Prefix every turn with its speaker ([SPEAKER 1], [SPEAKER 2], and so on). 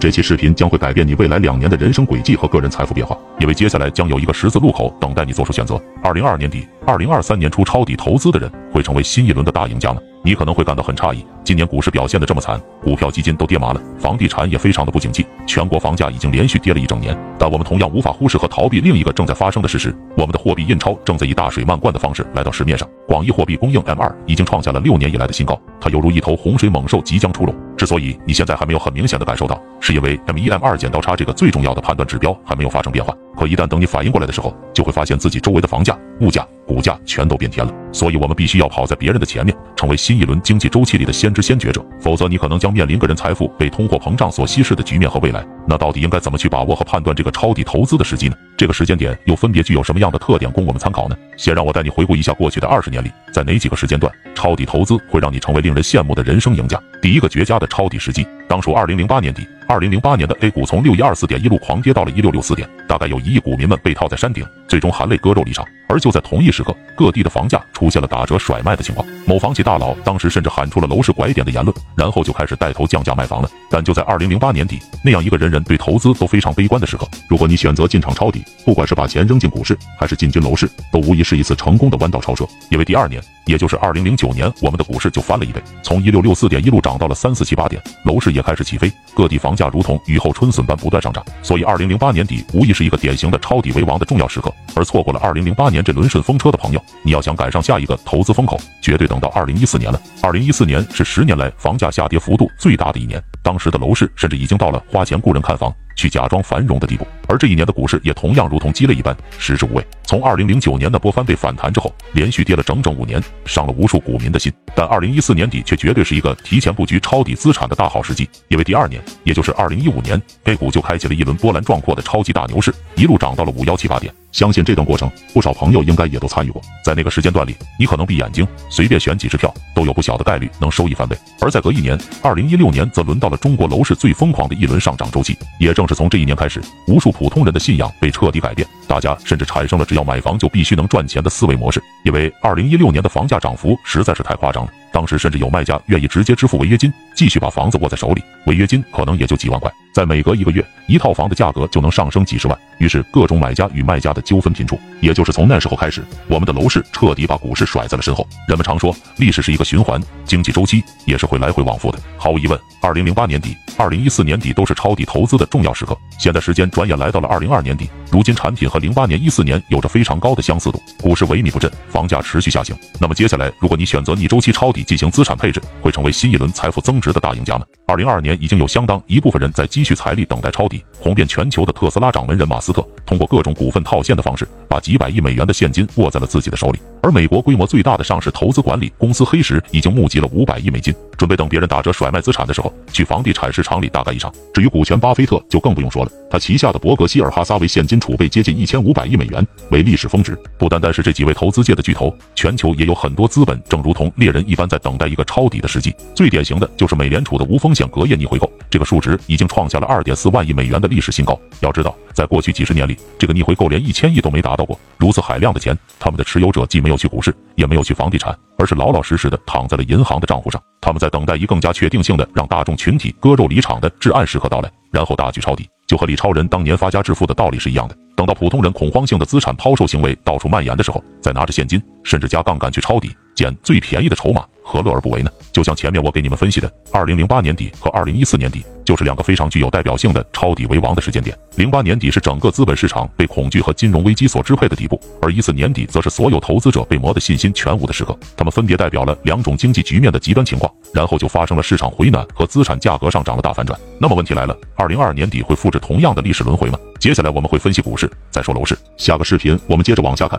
[SPEAKER 1] 这期视频将会改变你未来两年的人生轨迹和个人财富变化，因为接下来将有一个十字路口等待你做出选择。二零二二年底、二零二三年初抄底投资的人会成为新一轮的大赢家吗？你可能会感到很诧异，今年股市表现的这么惨，股票基金都跌麻了，房地产也非常的不景气，全国房价已经连续跌了一整年。但我们同样无法忽视和逃避另一个正在发生的事实：我们的货币印钞正在以大水漫灌的方式来到市面上。广义货币供应 M 二已经创下了六年以来的新高，它犹如一头洪水猛兽即将出笼。所以你现在还没有很明显的感受到，是因为 M 一 M 二剪刀差这个最重要的判断指标还没有发生变化。可一旦等你反应过来的时候，就会发现自己周围的房价、物价、股价全都变天了。所以，我们必须要跑在别人的前面，成为新一轮经济周期里的先知先觉者，否则你可能将面临个人财富被通货膨胀所稀释的局面和未来。那到底应该怎么去把握和判断这个抄底投资的时机呢？这个时间点又分别具有什么样的特点供我们参考呢？先让我带你回顾一下过去的二十年里，在哪几个时间段抄底投资会让你成为令人羡慕的人生赢家？第一个绝佳的抄底时机，当属二零零八年底。二零零八年的 A 股从六一二四点一路狂跌到了一六六四点，大概有一亿股民们被套在山顶，最终含泪割肉离场。而就在同一时刻，各地的房价出现了打折甩卖的情况。某房企大佬当时甚至喊出了楼市拐点的言论，然后就开始带头降价卖房了。但就在二零零八年底那样一个人人对投资都非常悲观的时刻，如果你选择进场抄底，不管是把钱扔进股市，还是进军楼市，都无疑是一次成功的弯道超车。因为第二年，也就是二零零九年，我们的股市就翻了一倍，从一六六四点一路涨到了三四七八点，楼市也开始起飞，各地房。价如同雨后春笋般不断上涨，所以二零零八年底无疑是一个典型的抄底为王的重要时刻。而错过了二零零八年这轮顺风车的朋友，你要想赶上下一个投资风口，绝对等到二零一四年了。二零一四年是十年来房价下跌幅度最大的一年，当时的楼市甚至已经到了花钱雇人看房。去假装繁荣的地步，而这一年的股市也同样如同鸡肋一般食之无味。从二零零九年的波翻倍反弹之后，连续跌了整整五年，伤了无数股民的心。但二零一四年底却绝对是一个提前布局抄底资产的大好时机，因为第二年，也就是二零一五年，A 股就开启了一轮波澜壮阔的超级大牛市，一路涨到了五幺七八点。相信这段过程，不少朋友应该也都参与过。在那个时间段里，你可能闭眼睛随便选几只票，都有不小的概率能收益翻倍。而在隔一年，二零一六年则轮到了中国楼市最疯狂的一轮上涨周期。也正是从这一年开始，无数普通人的信仰被彻底改变，大家甚至产生了只要买房就必须能赚钱的思维模式。因为二零一六年的房价涨幅实在是太夸张了。当时甚至有卖家愿意直接支付违约金，继续把房子握在手里，违约金可能也就几万块，在每隔一个月，一套房的价格就能上升几十万。于是各种买家与卖家的纠纷频出。也就是从那时候开始，我们的楼市彻底把股市甩在了身后。人们常说，历史是一个循环，经济周期也是会来回往复的。毫无疑问，二零零八年底、二零一四年底都是抄底投资的重要时刻。现在时间转眼来到了二零二年底，如今产品和零八年、一四年有着非常高的相似度，股市萎靡不振，房价持续下行。那么接下来，如果你选择逆周期抄底进行资产配置，会成为新一轮财富增值的大赢家吗？二零二二年已经有相当一部分人在积蓄财力，等待抄底。红遍全球的特斯拉掌门人马斯克，通过各种股份套现的方式，把几百亿美元的现金握在了自己的手里。而美国规模最大的上市投资管理公司黑石，已经募集了五百亿美金，准备等别人打折甩卖资产的时候，去房地产市场厂里大干一场。至于股权巴菲特，就更不用说了。他旗下的伯格希尔哈撒韦现金储备接近一千五百亿美元，为历史峰值。不单单是这几位投资界的巨头，全球也有很多资本正如同猎人一般在等待一个抄底的时机。最典型的就是美联储的无风险隔夜逆回购，这个数值已经创下了二点四万亿美元的历史新高。要知道，在过去几十年里，这个逆回购连一千亿都没达到过。如此海量的钱，他们的持有者既没有去股市，也没有去房地产，而是老老实实的躺在了银行的账户上。他们在等待一更加确定性的让大众群体割肉离场的至暗时刻到来，然后大举抄底。就和李超人当年发家致富的道理是一样的。等到普通人恐慌性的资产抛售行为到处蔓延的时候，再拿着现金甚至加杠杆去抄底，捡最便宜的筹码，何乐而不为呢？就像前面我给你们分析的，二零零八年底和二零一四年底就是两个非常具有代表性的抄底为王的时间点。零八年底是整个资本市场被恐惧和金融危机所支配的底部，而一四年底则是所有投资者被磨得信心全无的时刻。他们分别代表了两种经济局面的极端情况，然后就发生了市场回暖和资产价格上涨的大反转。那么问题来了，二零二二年底会复制同样的历史轮回吗？接下来我们会分析股市，再说楼市。下个视频我们接着往下看。